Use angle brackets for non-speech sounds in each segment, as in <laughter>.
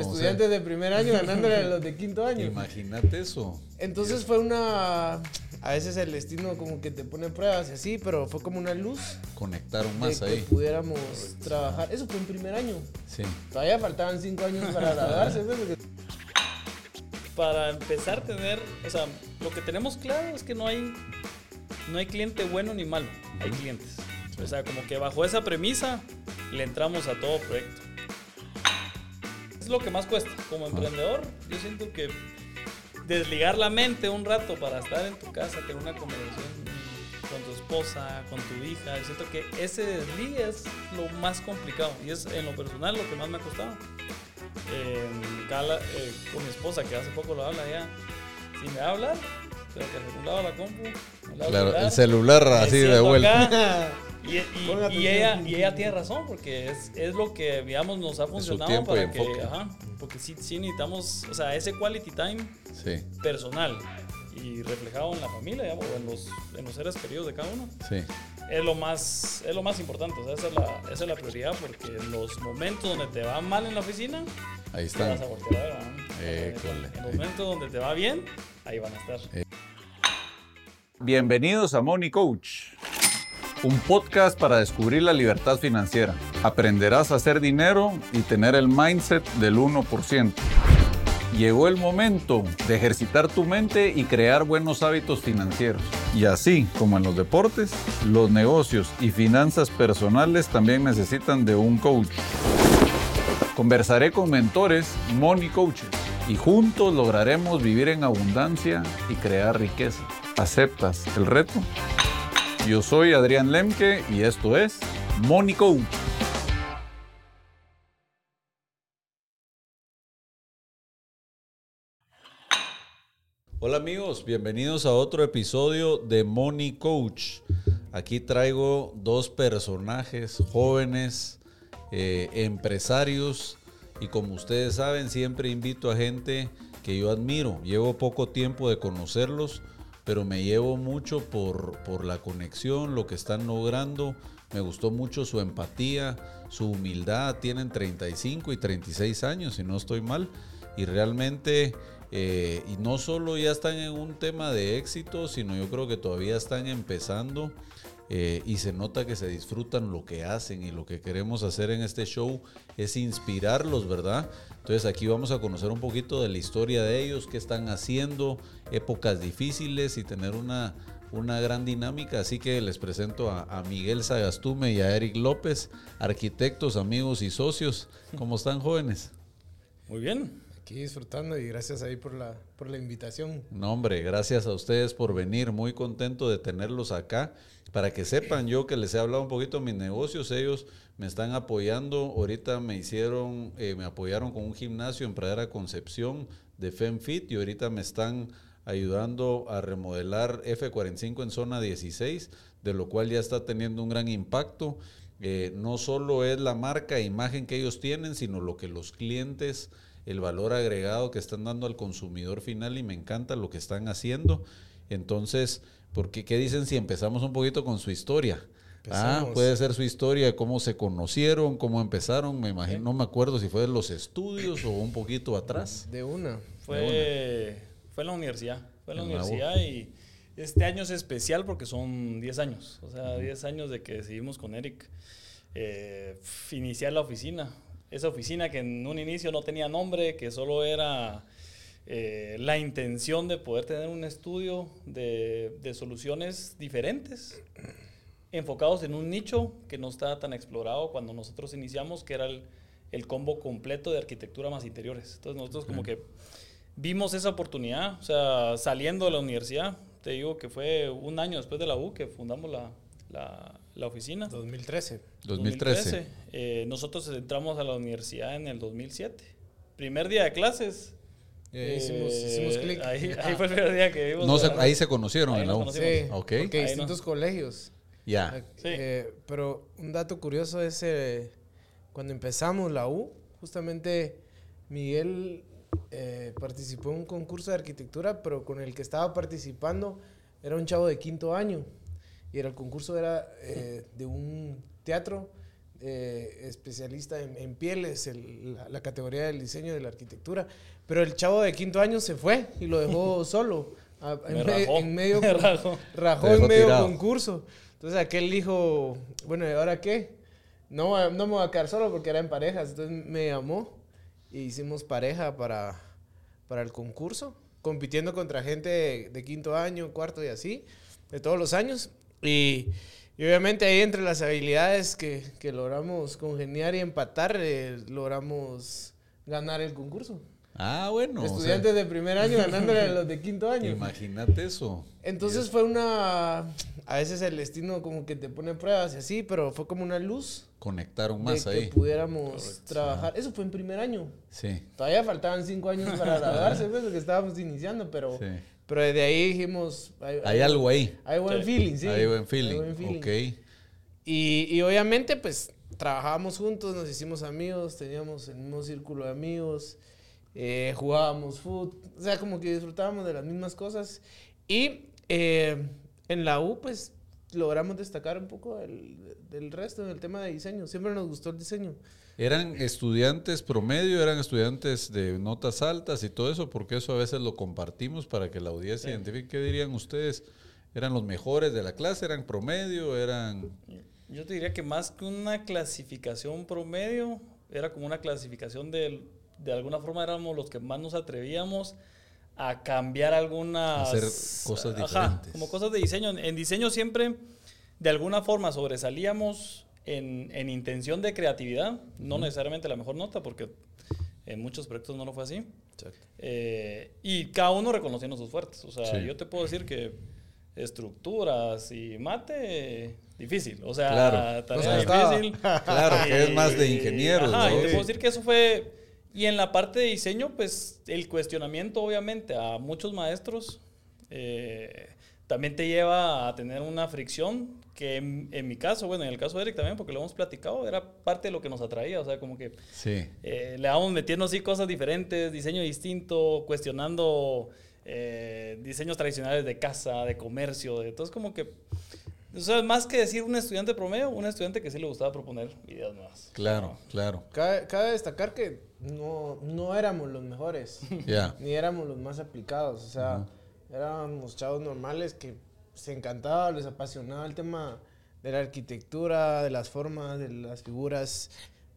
Estudiantes de primer año ganándole a los de quinto año. Imagínate eso. Entonces fue una... A veces el destino como que te pone pruebas y así, pero fue como una luz. Conectaron más de ahí. Que pudiéramos trabajar. Eso fue en primer año. Sí. Todavía faltaban cinco años para graduarse. Para empezar a tener, o sea, lo que tenemos claro es que no hay, no hay cliente bueno ni malo, hay clientes. O sea, como que bajo esa premisa le entramos a todo proyecto. Es lo que más cuesta. Como emprendedor, yo siento que desligar la mente un rato para estar en tu casa, tener una conversación con tu esposa, con tu hija, yo siento que ese desligue es lo más complicado y es en lo personal lo que más me ha costado. Eh, eh, con mi esposa, que hace poco lo habla ya, si me va a hablar, tengo que lado la compu, Claro, el celular, así de vuelta. <laughs> y, y- y ella, y ella tiene razón, porque es, es lo que, digamos, nos ha funcionado para que, ajá, porque sí, sí necesitamos, o sea, ese quality time Sí, personal y reflejado en la familia, digamos, o en los, en los seres queridos de cada uno, sí. es lo más, es lo más importante, o sea, esa es, la, esa es la prioridad, porque en los momentos donde te va mal en la oficina, Ahí te vas están. a voltear. École. En los momentos donde te va bien, ahí van a estar. Bienvenidos a Money Coach, un podcast para descubrir la libertad financiera. Aprenderás a hacer dinero y tener el mindset del 1%. Llegó el momento de ejercitar tu mente y crear buenos hábitos financieros. Y así como en los deportes, los negocios y finanzas personales también necesitan de un coach. Conversaré con mentores, money coaches, y juntos lograremos vivir en abundancia y crear riqueza. ¿Aceptas el reto? Yo soy Adrián Lemke y esto es Coach. Hola amigos, bienvenidos a otro episodio de Money Coach. Aquí traigo dos personajes jóvenes, eh, empresarios y como ustedes saben siempre invito a gente que yo admiro. Llevo poco tiempo de conocerlos, pero me llevo mucho por, por la conexión, lo que están logrando. Me gustó mucho su empatía, su humildad. Tienen 35 y 36 años, si no estoy mal. Y realmente, eh, y no solo ya están en un tema de éxito, sino yo creo que todavía están empezando. Eh, y se nota que se disfrutan lo que hacen y lo que queremos hacer en este show es inspirarlos, ¿verdad? Entonces aquí vamos a conocer un poquito de la historia de ellos, qué están haciendo, épocas difíciles y tener una, una gran dinámica. Así que les presento a, a Miguel Sagastume y a Eric López, arquitectos, amigos y socios. ¿Cómo están jóvenes? Muy bien. Aquí disfrutando y gracias ahí por la, por la invitación. No, hombre, gracias a ustedes por venir. Muy contento de tenerlos acá. Para que sepan, yo que les he hablado un poquito de mis negocios, ellos me están apoyando. Ahorita me hicieron, eh, me apoyaron con un gimnasio en Pradera Concepción de FemFit y ahorita me están ayudando a remodelar F45 en zona 16, de lo cual ya está teniendo un gran impacto. Eh, no solo es la marca e imagen que ellos tienen, sino lo que los clientes, el valor agregado que están dando al consumidor final y me encanta lo que están haciendo. Entonces, porque qué dicen si empezamos un poquito con su historia? Ah, puede ser su historia, cómo se conocieron, cómo empezaron, me imagino, no me acuerdo si fue de los estudios o un poquito atrás. De una. Fue, fue en la universidad. Fue en la En la U. universidad y este año es especial porque son 10 años. O sea, 10 años de que decidimos con Eric eh, iniciar la oficina. Esa oficina que en un inicio no tenía nombre, que solo era eh, la intención de poder tener un estudio de, de soluciones diferentes, enfocados en un nicho que no estaba tan explorado cuando nosotros iniciamos, que era el, el combo completo de arquitectura más interiores. Entonces nosotros como que vimos esa oportunidad, o sea, saliendo de la universidad, te digo que fue un año después de la U que fundamos la, la, la oficina. 2013. 2013. Eh, nosotros entramos a la universidad en el 2007. Primer día de clases. Ahí hicimos, eh, hicimos clic. Ahí, ahí fue el primer día que vimos. No se- ahí se conocieron Ahí en la U. Sí, Ok. porque Ahí no. distintos colegios. Ya. Sí. Eh, pero un dato curioso es eh, cuando empezamos la U, justamente Miguel eh, participó en un concurso de arquitectura, pero con el que estaba participando era un chavo de quinto año. Y era, el concurso era eh, de un teatro eh, especialista en, en pieles, el- la, la categoría del diseño de la arquitectura. Pero el chavo de quinto año se fue y lo dejó <laughs> solo. a- Me en, rajó, en medio <laughs> me rajó. rajó en medio tirado. concurso. Entonces aquel dijo, bueno, ¿y ahora qué? No, voy a- no me voy a quedar solo porque era en parejas. Entonces me llamó y hicimos pareja para, para el concurso, compitiendo contra gente de, de quinto año, cuarto y así, de todos los años. Y, y obviamente ahí entre las habilidades que, que logramos congeniar y empatar, eh, logramos ganar el concurso. Ah, bueno. o sea, Estudiantes de primer año ganándole a los de quinto año. imagínate eso. Entonces fue una... A veces el destino como que te pone pruebas y así, pero fue como una luz Conectaron de más que ahí. pudiéramos trabajar. Eso fue en primer año. Sí, Todavía faltaban cinco años para <laughs> graduarse, pues, porque estábamos iniciando, pero, sí. Pero desde ahí dijimos... Hay, Hay algo ahí. Hay buen Sí. feeling, sí. Hay buen feeling. Hay buen feeling. Ok. Y, y obviamente, pues, trabajábamos juntos, nos hicimos amigos, teníamos el mismo círculo de amigos, eh, jugábamos fútbol, o sea, como que disfrutábamos de las mismas cosas. Y eh, en la U, pues, logramos destacar un poco del, del resto en el tema de diseño. Siempre nos gustó el diseño. ¿Eran estudiantes promedio? ¿Eran estudiantes de notas altas y todo eso? Porque eso a veces lo compartimos para que la audiencia identifique. ¿Qué dirían ustedes? ¿Eran los mejores de la clase? ¿Eran promedio? ¿Eran...? Yo te diría que más que una clasificación promedio, era como una clasificación de, de alguna forma éramos los que más nos atrevíamos a cambiar algunas... Hacer cosas diferentes. como cosas de diseño. En diseño siempre, de alguna forma, sobresalíamos en, en intención de creatividad, no necesariamente la mejor nota, porque en muchos proyectos no lo fue así. Eh, y cada uno reconociendo sus fuertes. O sea, Sí. yo te puedo decir que estructuras y mate, difícil. O sea, Claro. tarea Nos costaba. difícil. Claro, que es más de ingenieros, Ajá, ¿no? y te Sí. puedo decir que eso fue... Y en la parte de diseño, pues el cuestionamiento, obviamente, a muchos maestros eh, también te lleva a tener una fricción que en, en mi caso, bueno, en el caso de Eric también, porque lo hemos platicado, era parte de lo que nos atraía. O sea, como que Sí. eh, le vamos metiendo así cosas diferentes, diseño distinto, cuestionando eh, diseños tradicionales de casa, de comercio, de entonces como que, o sea, más que decir un estudiante promedio, un estudiante que sí le gustaba proponer ideas nuevas. Claro, claro. Cabe, cabe destacar que no, no éramos los mejores, Ya. ni éramos los más aplicados. O sea, éramos chavos normales que se encantaba, les apasionaba el tema de la arquitectura, de las formas, de las figuras.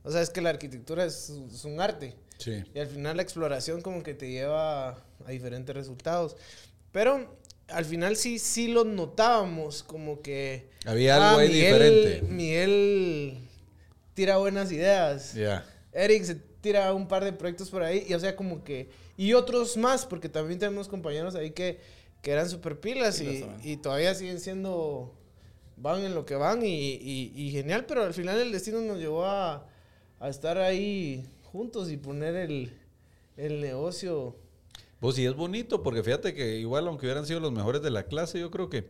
O sea, es que la arquitectura es, es un arte. Sí. Y al final la exploración como que te lleva a diferentes resultados. Pero al final sí, sí lo notábamos como que... Había algo ahí Miguel, diferente. Miguel tira buenas ideas. Ya. Eric se tira un par de proyectos por ahí. Y o sea, como que... Y otros más, porque también tenemos compañeros ahí que, que eran super pilas y, y todavía siguen siendo... Van en lo que van y, y- y genial, pero al final el destino nos llevó a, a estar ahí juntos y poner el, el negocio. Pues sí, es bonito, porque fíjate que igual, aunque hubieran sido los mejores de la clase, yo creo que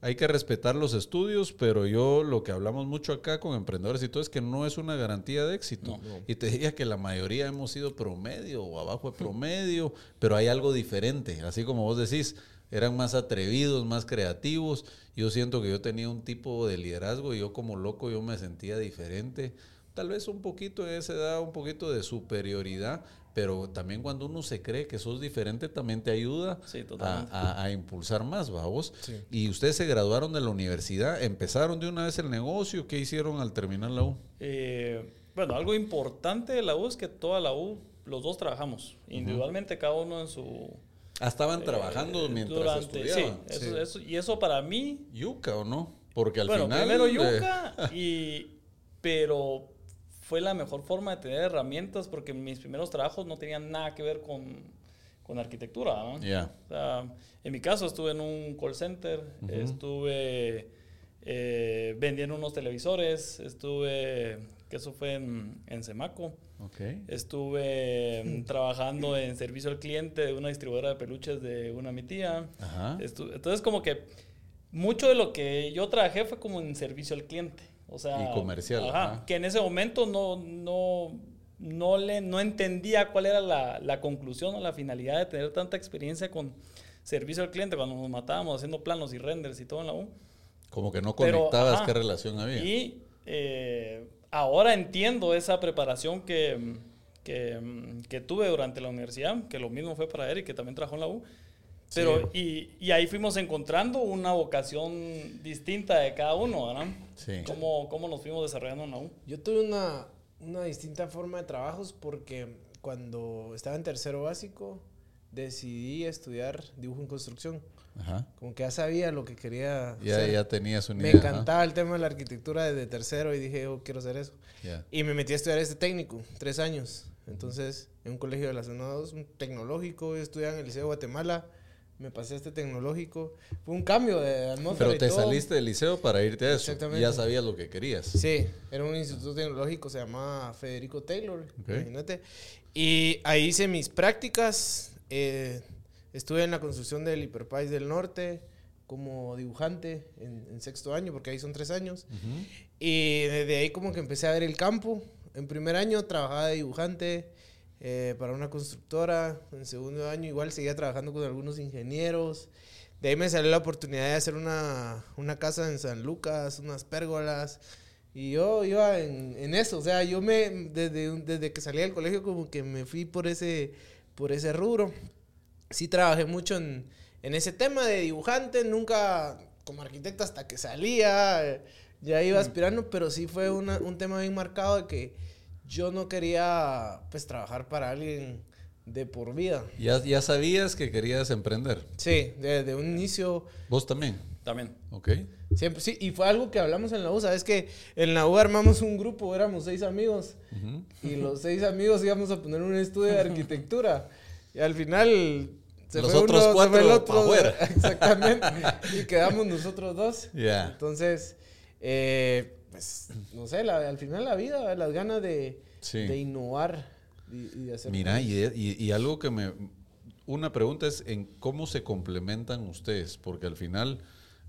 hay que respetar los estudios, pero yo lo que hablamos mucho acá con emprendedores y todo es que no es una garantía de éxito. No. Y te diría que la mayoría hemos sido promedio o abajo de promedio, pero hay algo diferente. Así como vos decís, eran más atrevidos, más creativos. Yo siento que yo tenía un tipo de liderazgo y yo como loco yo me sentía diferente. Tal vez un poquito en esa edad, un poquito de superioridad, pero también cuando uno se cree que sos diferente también te ayuda Sí, a, totalmente. a- a impulsar más, vamos. Sí. Y ustedes se graduaron de la universidad, empezaron de una vez el negocio, ¿qué hicieron al terminar la U? Eh, bueno, algo importante de la U es que toda la U, los dos trabajamos, individualmente, cada uno en su... Ah, estaban trabajando eh, mientras durante- estudiaban. Sí, eso- Sí. eso- y eso para mí Yuca o no? Porque al bueno, final. primero eh, yuca, <laughs> y, pero fue la mejor forma de tener herramientas porque mis primeros trabajos no tenían nada que ver con, con arquitectura. ¿no? Ya. O sea, en mi caso estuve en un call center, estuve eh, vendiendo unos televisores, estuve, que eso fue en, en Semaco. Estuve mm, <laughs> trabajando en servicio al cliente de una distribuidora de peluches de una mi tía. Ajá. Entonces, como que mucho de lo que yo trabajé fue como en servicio al cliente. O sea, Y comercial, ajá, ajá. que en ese momento no, no, no, le, no entendía cuál era la, la conclusión o la finalidad de tener tanta experiencia con servicio al cliente cuando nos matábamos haciendo planos y renders y todo en la U. Como que no Pero, conectabas ajá, qué relación había. Y eh, ahora entiendo esa preparación que, que, que tuve durante la universidad, que lo mismo fue para Eric, que también trabajó en la U. Pero, y, y, ahí fuimos encontrando una vocación distinta de cada uno, ¿verdad? Sí. ¿Cómo, cómo nos fuimos desarrollando en la U? Yo tuve una, una distinta forma de trabajos porque cuando estaba en tercero básico decidí estudiar dibujo en construcción. Ajá. Como que ya sabía lo que quería Ya, hacer. ya tenías una Me idea. ajá. encantaba el tema de la arquitectura desde tercero y dije, yo quiero hacer eso. Ya. Y me metí a estudiar este técnico, tres años. Entonces, en un colegio de la zona 2, un tecnológico, estudiaba en el Liceo de Guatemala, me pasé a este tecnológico. Fue un cambio de atmósfera Pero y te todo. saliste del liceo para irte a eso. Exactamente. Ya sabías lo que querías. Sí, era un instituto tecnológico, se llamaba Federico Taylor, Ok. imagínate. Y ahí hice mis prácticas. eh, estuve en la construcción del Hiperpaís del Norte como dibujante en, en sexto año, porque ahí son tres años. Ujú. Y desde ahí como que empecé a ver el campo. En primer año trabajaba de dibujante eh, para una constructora. En segundo año igual seguía trabajando con algunos ingenieros. De ahí me salió la oportunidad de hacer una, una casa en San Lucas, unas pérgolas. Y yo iba en, en eso. O sea, yo me, desde, desde que salí del colegio como que me fui por ese, por ese rubro. Sí trabajé mucho en, en ese tema de dibujante. Nunca como arquitecto hasta que salía. eh, ya iba aspirando, pero sí fue una- un tema bien marcado de que yo no quería pues trabajar para alguien de por vida. Ya, ya sabías que querías emprender. Sí, desde un inicio Vos también. También. ¿Ok? siempre sí y fue algo que hablamos en la U, sabes que en la U armamos un grupo, éramos seis amigos y los seis amigos íbamos a poner un estudio de arquitectura <laughs> y al final se Los fue otros uno, se cuatro fue el otro, afuera. <laughs> exactamente, y quedamos nosotros dos. Ya. Entonces, eh, pues, no sé, la- al final la vida, las ganas de, Sí. de innovar y, y de hacer Mira, y, y- y algo que me... Una pregunta es en cómo se complementan ustedes, porque al final,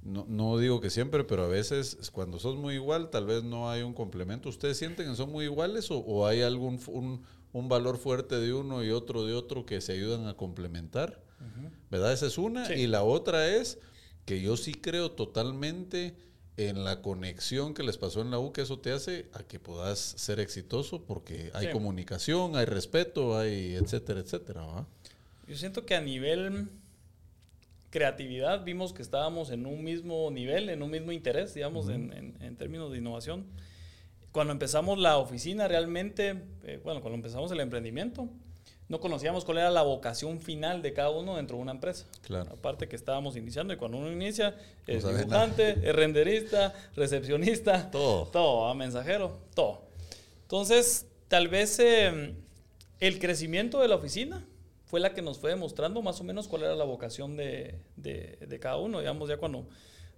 no, no digo que siempre, pero a veces cuando sos muy igual, tal vez no hay un complemento. ¿Ustedes sienten que son muy iguales o, o hay algún un, un valor fuerte de uno y otro de otro que se ayudan a complementar? ¿Verdad? Esa es una. Sí. Y la otra es que yo sí creo totalmente en la conexión que les pasó en la U, que eso te hace a que puedas ser exitoso porque hay Sí. comunicación, hay respeto, hay etcétera, etcétera. ¿va? Yo siento que a nivel creatividad vimos que estábamos en un mismo nivel, en un mismo interés, digamos, en, en- en términos de innovación. Cuando empezamos la oficina, realmente, eh, bueno, cuando empezamos el emprendimiento, no conocíamos cuál era la vocación final de cada uno dentro de una empresa. Claro. Aparte que estábamos iniciando y cuando uno inicia, No es sabe dibujante, es renderista, recepcionista, Todo. todo, mensajero, todo. Entonces, tal vez eh, el crecimiento de la oficina fue la que nos fue demostrando más o menos cuál era la vocación de, de- de cada uno, digamos, ya cuando,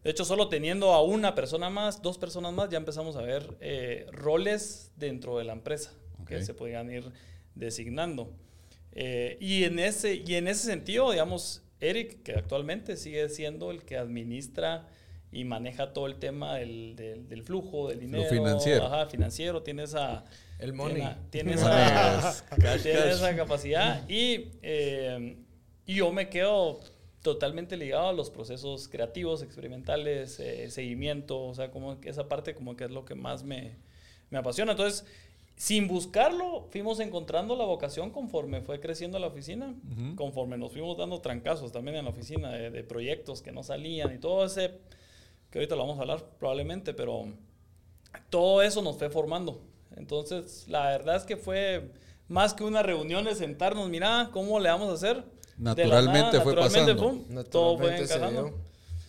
de hecho, solo teniendo a una persona más, dos personas más, ya empezamos a ver eh, roles dentro de la empresa que se podían ir designando. Eh, y, en ese, y en ese sentido, digamos, Eric, que actualmente sigue siendo el que administra y maneja todo el tema del, del- del flujo, del dinero. financiero. Ajá, financiero, tiene esa... El money. Tiene, tiene <laughs> esa, cash, <laughs> tiene cash. esa capacidad y, eh, y yo me quedo totalmente ligado a los procesos creativos, experimentales, eh, seguimiento, o sea, como esa parte como que es lo que más me, me apasiona. Entonces, sin buscarlo, fuimos encontrando la vocación conforme fue creciendo la oficina, conforme nos fuimos dando trancazos también en la oficina de, de proyectos que no salían y todo ese, que ahorita lo vamos a hablar probablemente, pero todo eso nos fue formando. Entonces, la verdad es que fue más que una reunión de sentarnos, mira, ¿cómo le vamos a hacer? Naturalmente fue pasando. pum, todo fue Naturalmente encajando.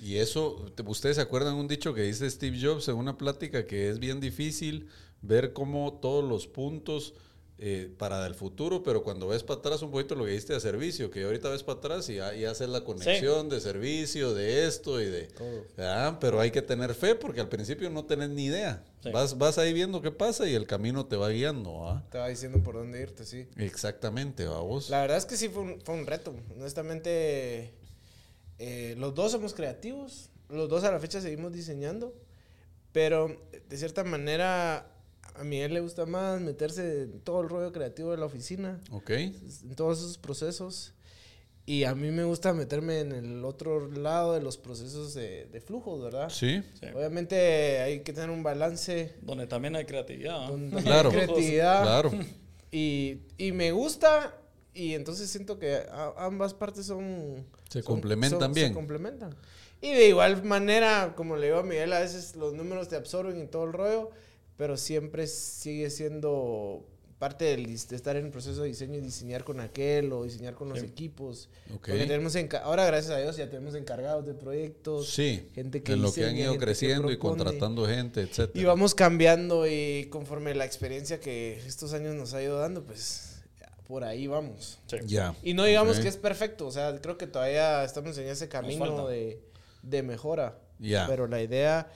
Y eso, te- ¿ustedes se acuerdan un dicho que dice Steve Jobs en una plática que es bien difícil ver cómo todos los puntos eh, para el futuro, pero cuando ves para atrás un poquito lo que diste de servicio, que ahorita ves para atrás y ya haces la conexión de servicio, de esto y de... Todo. Ah, pero hay que tener fe porque al principio no tenés ni idea. Sí. Vas, vas ahí viendo qué pasa y el camino te va guiando. ¿ah? Te va diciendo por dónde irte, sí. Exactamente, vamos. La verdad es que sí fue un, fue un reto. Honestamente, eh, los dos somos creativos. Los dos a la fecha seguimos diseñando. Pero de cierta manera, a Miguel le gusta más meterse en todo el rollo creativo de la oficina, Ok. en todos esos procesos. Y a mí me gusta meterme en el otro lado de los procesos de, de flujos, ¿verdad? Sí. Sí. Obviamente hay que tener un balance, Donde también hay creatividad. ¿no? donde hay <laughs> Claro. creatividad. Claro. <laughs> Y, y me gusta, y entonces siento que a- ambas partes son... Se son- complementan son- bien. Se complementan. Y de igual manera, como le digo a Miguel, a veces los números te absorben y todo el rollo, pero siempre sigue siendo parte de estar en el proceso de diseño y diseñar con aquel o diseñar con los Sí. equipos. Ok. Porque tenemos ahora, gracias a Dios, ya tenemos encargados de proyectos. Sí. gente que en lo que han ido creciendo y contratando gente, etcétera. Y vamos cambiando y conforme la experiencia que estos años nos ha ido dando, pues por ahí vamos. Sí. Ya. Y no digamos Ok. que es perfecto, o sea, creo que todavía estamos en ese camino de, de mejora. Ya. Pero la idea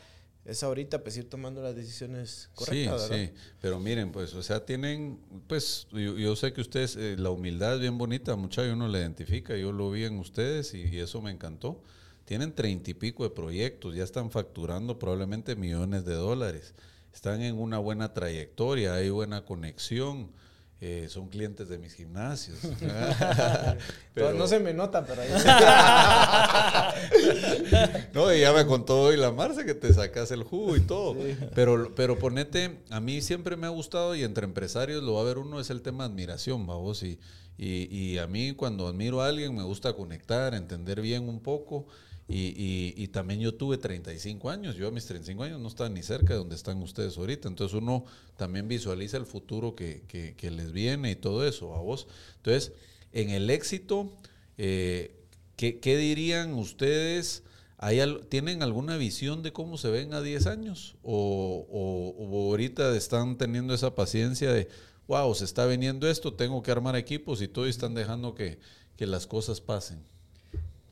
es ahorita pues ir tomando las decisiones correctas, sí, ¿verdad? sí, pero miren, pues, o sea, tienen, pues, yo, yo sé que ustedes, eh, la humildad es bien bonita, mucha uno la identifica, yo lo vi en ustedes y, y eso me encantó. Tienen treinta y pico de proyectos, ya están facturando probablemente millones de dólares, están en una buena trayectoria, hay buena conexión, eh, son clientes de mis gimnasios. <laughs> <laughs> Pero no se me nota, pero ahí <laughs> No, y ya me contó hoy la Marce que te sacas el jugo y todo. Pero, pero ponete, a mí siempre me ha gustado y entre empresarios lo va a ver uno es el tema de admiración, vamos. Y, y, y a mí cuando admiro a alguien me gusta conectar, entender bien un poco. Y, y, y también yo tuve 35 años, yo a mis 35 años no estaba ni cerca de donde están ustedes ahorita. Entonces uno también visualiza el futuro que, que, que les viene y todo eso, a vos. Entonces, en el éxito, eh, ¿qué, qué dirían ustedes? ¿Hay al- ¿Tienen alguna visión de cómo se ven a 10 años? ¿O, o- o ahorita están teniendo esa paciencia de, wow, se está viniendo esto, tengo que armar equipos y todo y están dejando que, que las cosas pasen?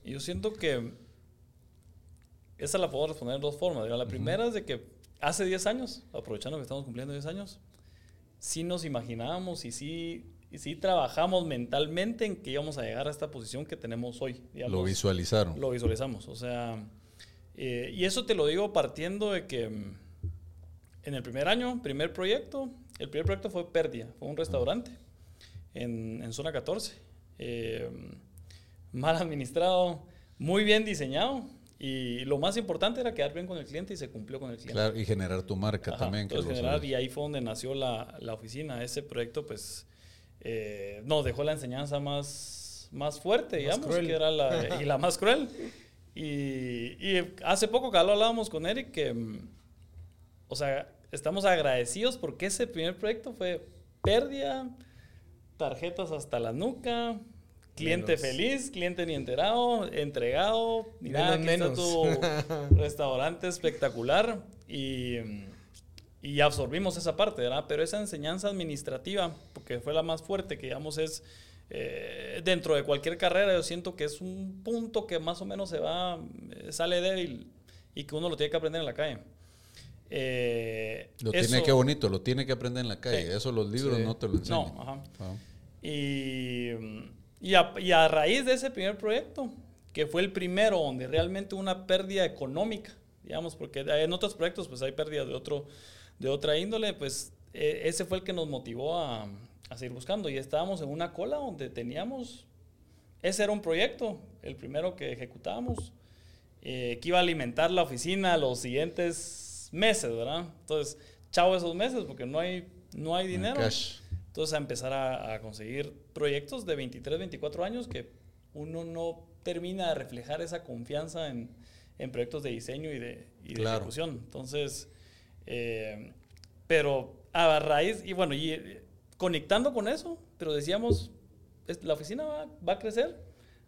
Yo siento que esa la puedo responder de dos formas. La primera es de que hace 10 años, aprovechando que estamos cumpliendo 10 años, sí nos imaginábamos y sí, y sí trabajamos mentalmente en que íbamos a llegar a esta posición que tenemos hoy. digamos. Lo visualizaron. Lo visualizamos. O sea, eh, y eso te lo digo partiendo de que mm, en el primer año, primer proyecto, el primer proyecto fue Pérdida, fue un restaurante en, en zona 14. eh, mal administrado, muy bien diseñado. Y lo más importante era quedar bien con el cliente y se cumplió con el cliente. Claro, y generar tu marca Ajá, también. que generar, y ahí fue donde nació la, la oficina. Ese proyecto, pues, eh, nos dejó la enseñanza más, más fuerte, digamos, cruel. que era la, <laughs> y la más cruel. Y, y hace poco que hablábamos con Eric, que, mm, o sea, estamos agradecidos porque ese primer proyecto fue pérdida, tarjetas hasta la nuca, cliente Menos. feliz, cliente ni enterado, entregado, ni Menos, nada, aquí está tu <laughs> restaurante espectacular y, y absorbimos esa parte, ¿verdad? Pero esa enseñanza administrativa, porque fue la más fuerte, que digamos es eh, dentro de cualquier carrera, yo siento que es un punto que más o menos se va, eh, sale débil y que uno lo tiene que aprender en la calle. Eh, Lo eso- tiene que bonito, lo tiene que aprender en la calle. Sí. Eso los libros Sí. no te lo enseñan. No, ajá. Ah. Y, y, a, y a raíz de ese primer proyecto, que fue el primero donde realmente una pérdida económica, digamos, porque en otros proyectos pues hay pérdidas de, otro, de otra índole, pues eh, ese fue el que nos motivó a, a seguir buscando. Y estábamos en una cola donde teníamos, ese era un proyecto, el primero que ejecutábamos, eh, que iba a alimentar la oficina los siguientes meses, ¿verdad? Entonces, chao esos meses porque no hay, no hay dinero. Cash. Entonces a empezar a, a conseguir proyectos de 23, 24 años que uno no termina de reflejar esa confianza en, en proyectos de diseño y de, y de ejecución. Entonces, eh, pero a raíz, y bueno, y eh, conectando con eso, pero decíamos, la oficina va, va a crecer,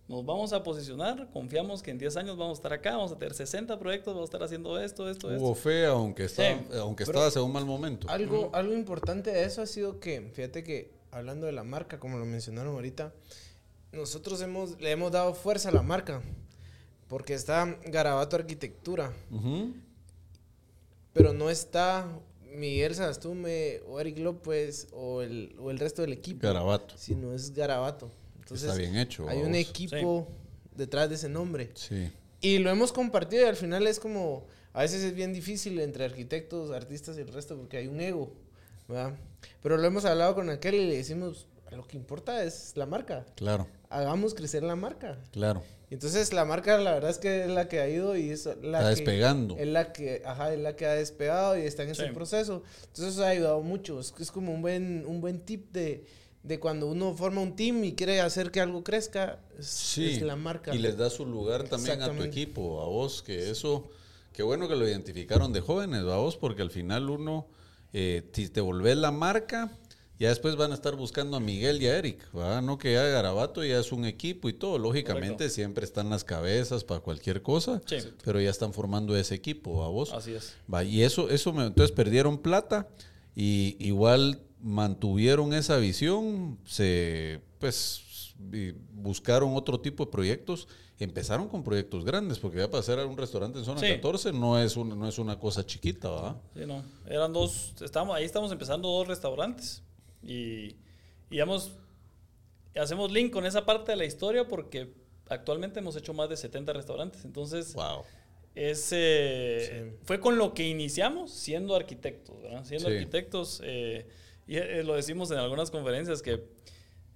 nos vamos a posicionar, confiamos que en 10 años vamos a estar acá, vamos a tener 60 proyectos, vamos a estar haciendo esto, esto, esto. Hubo fe, aunque, está, Sí. aunque Pero- estabas en un mal momento. Algo, algo importante de eso ha sido que, fíjate que hablando de la marca, como lo mencionaron ahorita, nosotros hemos, le hemos dado fuerza a la marca. Porque está Garabato Arquitectura, Ujú. pero no está Miguel Sagastume o Eric López o el, o el resto del equipo. Garabato. Sino es Garabato. Entonces, está bien hecho. hay un equipo detrás de ese nombre. Sí. Y lo hemos compartido y al final es como, a veces es bien difícil entre arquitectos, artistas y el resto porque hay un ego, ¿verdad? Pero lo hemos hablado con aquel y le decimos, lo que importa es la marca. Claro. hagamos crecer la marca. Claro. Entonces la marca la verdad es que es la que ha ido y es la Está que, despegando. Es la que, ajá, es la que ha despegado y está en ese Sí. proceso. Entonces eso ha ayudado mucho. Es, es como un buen, un buen tip de, de cuando uno forma un team y quiere hacer que algo crezca, es, Sí. es la marca. Y les da su lugar también a tu equipo, a vos, que eso, qué bueno que lo identificaron de jóvenes, a vos, porque al final uno, eh, si te volvés la marca, ya después van a estar buscando a Miguel y a Eric, ¿va? No que ya Garabato ya es un equipo y todo, lógicamente Correcto. siempre están las cabezas para cualquier cosa, Sí. pero ya están formando ese equipo, a vos. Así es. Va, y eso, eso me- entonces perdieron plata y igual mantuvieron esa visión, se pues buscaron otro tipo de proyectos, empezaron con proyectos grandes, porque ya para hacer un restaurante en zona Sí. 14 no es, un- no es una cosa chiquita, ¿va? Sí, no. Eran dos, estamos, ahí estamos empezando dos restaurantes. Y, y hemos, hacemos link con esa parte de la historia porque actualmente hemos hecho más de 70 restaurantes. Entonces, Wow. es, eh, fue con lo que iniciamos siendo arquitectos, ¿verdad? Siendo Sí. arquitectos, eh, y eh, lo decimos en algunas conferencias que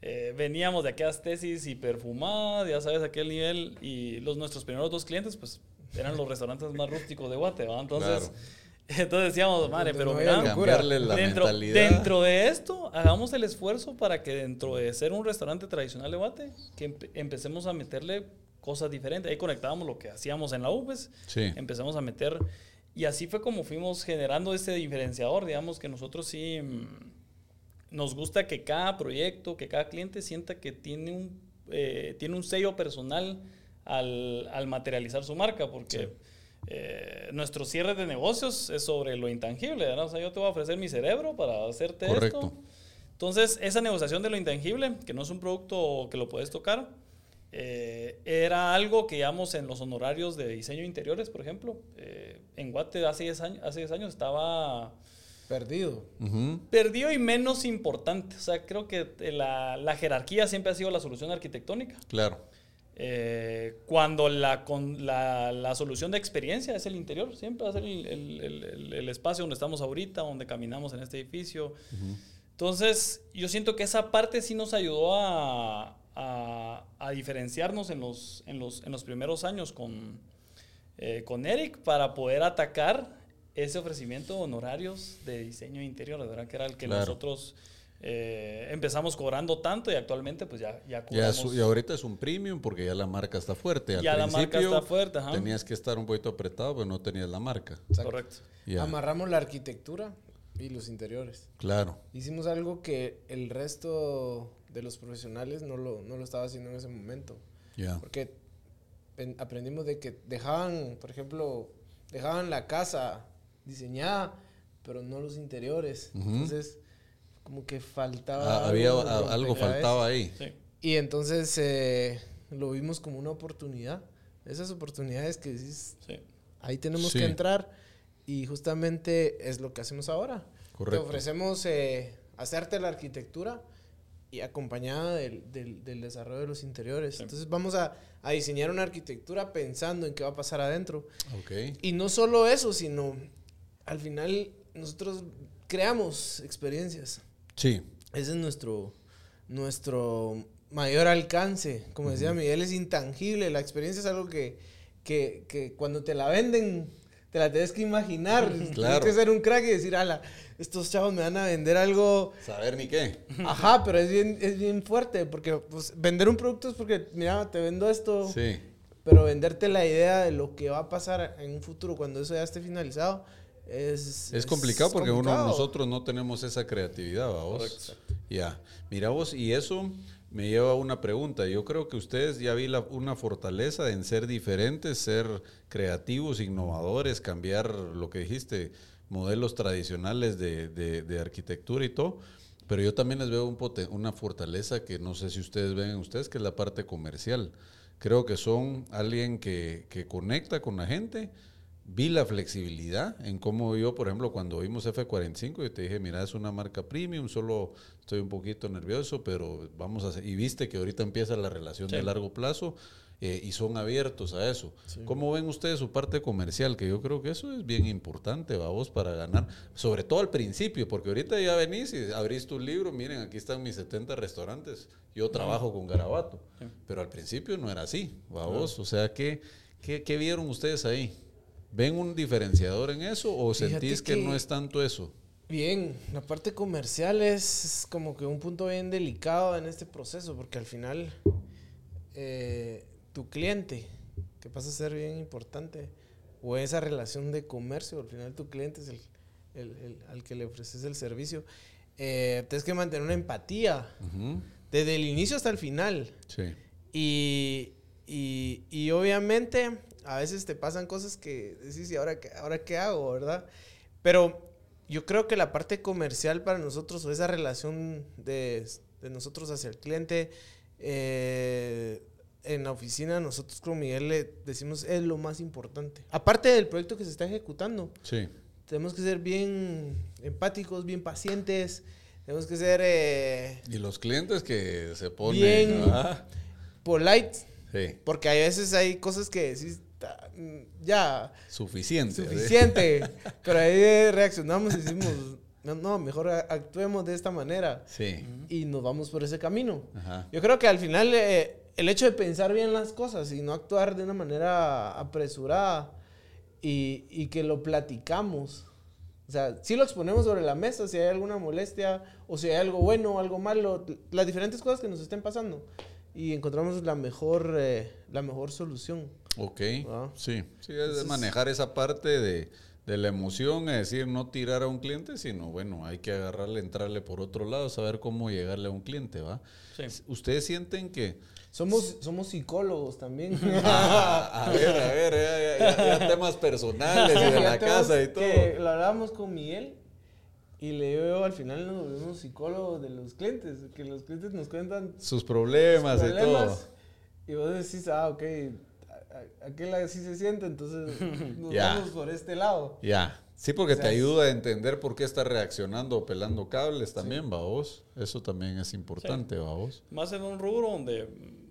eh, veníamos de aquellas tesis y perfumadas, ya sabes, aquel nivel, y los nuestros primeros dos clientes, pues, eran los restaurantes más rústicos de Guate, ¿verdad? Entonces, <laughs> entonces decíamos, madre, pero no mira, dentro, dentro de esto, hagamos el esfuerzo para que dentro de ser un restaurante tradicional de Guate, que empe- empecemos a meterle cosas diferentes. Ahí conectábamos lo que hacíamos en la U, pues, Sí. empezamos a meter. Y así fue como fuimos generando ese diferenciador, digamos que nosotros sí mm, nos gusta que cada proyecto, que cada cliente sienta que tiene un, eh, tiene un sello personal al, al materializar su marca, porque eh, nuestro cierre de negocios es sobre lo intangible, ¿verdad? O sea, yo te voy a ofrecer mi cerebro para hacerte Correcto. esto. Entonces, esa negociación de lo intangible, que no es un producto que lo puedes tocar, eh, era algo que llevamos en los honorarios de diseño de interiores, por ejemplo. Eh, en Guate hace 10 años, hace 10 años estaba Perdido. Perdido y menos importante. O sea, creo que la, la jerarquía siempre ha sido la solución arquitectónica. Claro. Eh, cuando la, con, la, la solución de experiencia es el interior, siempre va a ser el, el- el- el- el espacio donde estamos ahorita, donde caminamos en este edificio. Entonces, yo siento que esa parte sí nos ayudó a, a- a diferenciarnos en los, en, los, en los primeros años con, eh, con Eric para poder atacar ese ofrecimiento honorarios de diseño interior, verdad que era el que Claro. nosotros eh, empezamos cobrando tanto y actualmente pues ya, ya y ahorita es un premium porque ya la marca está fuerte. Al Ya la marca principio está fuerte, ajá. Tenías que estar un poquito apretado, pero no tenías la marca. Exacto. Correcto. Ya. Amarramos la arquitectura y los interiores. Claro. Hicimos algo que el resto de los profesionales no lo, no lo estaba haciendo en ese momento. Ya. Porque aprendimos de que dejaban, por ejemplo, dejaban la casa diseñada, pero no los interiores. Ujú. Entonces, como que faltaba. Ah, había algo, a- algo faltaba ahí. Sí. Y entonces eh, lo vimos como una oportunidad. Esas oportunidades que decís, Sí. ahí tenemos Sí. que entrar. Y justamente es lo que hacemos ahora. Correcto. Te ofrecemos eh, hacerte la arquitectura y acompañada del, del- del desarrollo de los interiores. Sí. Entonces vamos a, a diseñar una arquitectura pensando en qué va a pasar adentro. Ok. Y no solo eso, sino al final nosotros creamos experiencias. Sí. Ese es nuestro, nuestro mayor alcance. Como decía Miguel, es intangible. La experiencia es algo que, que, que cuando te la venden, te la tienes que imaginar. <laughs> Tienes Claro. que ser un crack y decir, ala, estos chavos me van a vender algo. Saber ni qué. Ajá, pero es bien, es bien fuerte. Porque pues, vender un producto es porque, mira, te vendo esto. Sí. Pero venderte la idea de lo que va a pasar en un futuro cuando eso ya esté finalizado es... Es complicado porque uno, complicado. nosotros no tenemos esa creatividad, ¿va vos? Ya. Mira vos, y eso me lleva a una pregunta. Yo creo que ustedes ya vi la- una fortaleza en ser diferentes, ser creativos, innovadores, cambiar lo que dijiste, modelos tradicionales de, de- de arquitectura y todo. Pero yo también les veo un poten- una fortaleza que no sé si ustedes ven en ustedes, que es la parte comercial. Creo que son alguien que, que conecta con la gente, vi la flexibilidad en cómo yo, por ejemplo, cuando vimos F45, yo te dije, mira, es una marca premium, solo estoy un poquito nervioso, pero vamos a hacer. Y viste que ahorita empieza la relación de largo plazo eh, y son abiertos a eso. ¿Cómo ven ustedes su parte comercial? Que yo creo que eso es bien importante, vos para ganar, sobre todo al principio, porque ahorita ya venís y abrís tu libro, miren, aquí están mis 70 restaurantes, yo trabajo con Garabato, pero al principio no era así, vos, o sea, ¿qué, qué, qué vieron ustedes ahí? ¿Ven un diferenciador en eso o sentís que, no es tanto eso? Bien, la parte comercial es como que un punto bien delicado en este proceso, porque al final eh, tu cliente, que pasa a ser bien importante, o esa relación de comercio, al final tu cliente es el, al que le ofreces el servicio, eh, tienes que mantener una empatía desde el inicio hasta el final. Sí. Y, y, y obviamente a veces te pasan cosas que decís, ¿y ahora qué, ahora qué hago, verdad? Pero yo creo que la parte comercial para nosotros, o esa relación de, de nosotros hacia el cliente, eh, en la oficina nosotros con Miguel le decimos es lo más importante. Aparte del proyecto que se está ejecutando. Sí. Tenemos que ser bien empáticos, bien pacientes. Tenemos que ser... Eh, y los clientes que se ponen... Bien polite. Sí. Porque a veces hay cosas que decís, ya. Suficiente. Suficiente. <laughs> Pero ahí reaccionamos y decimos, no, mejor actuemos de esta manera. Sí. Y nos vamos por ese camino. Yo creo que al final eh, el hecho de pensar bien las cosas y no actuar de una manera apresurada y, y que lo platicamos. O sea, si lo exponemos sobre la mesa, si hay alguna molestia o si hay algo bueno o algo malo, las diferentes cosas que nos estén pasando y encontramos la mejor, eh, la mejor solución. Ok, sí, sí, es manejar esa parte de, de, la emoción, es decir, no tirar a un cliente, sino, bueno, hay que agarrarle, entrarle por otro lado, saber cómo llegarle a un cliente, ¿va? Sí. ¿Ustedes sienten que... Somos, somos psicólogos también. <laughs> Ah, a ver, a ver, ya, temas personales y de la <laughs> casa y todo. lo hablábamos con Miguel y le digo, al final nos volvemos psicólogos de los clientes, que los clientes nos cuentan sus problemas, y todo. Y vos decís, ah, ok, aquel así se siente, entonces <laughs> nos vamos por este lado. Ya. Sí, porque te ayuda a entender por qué está reaccionando o pelando cables también, va vos. Eso también es importante, va vos. Más en un rubro donde,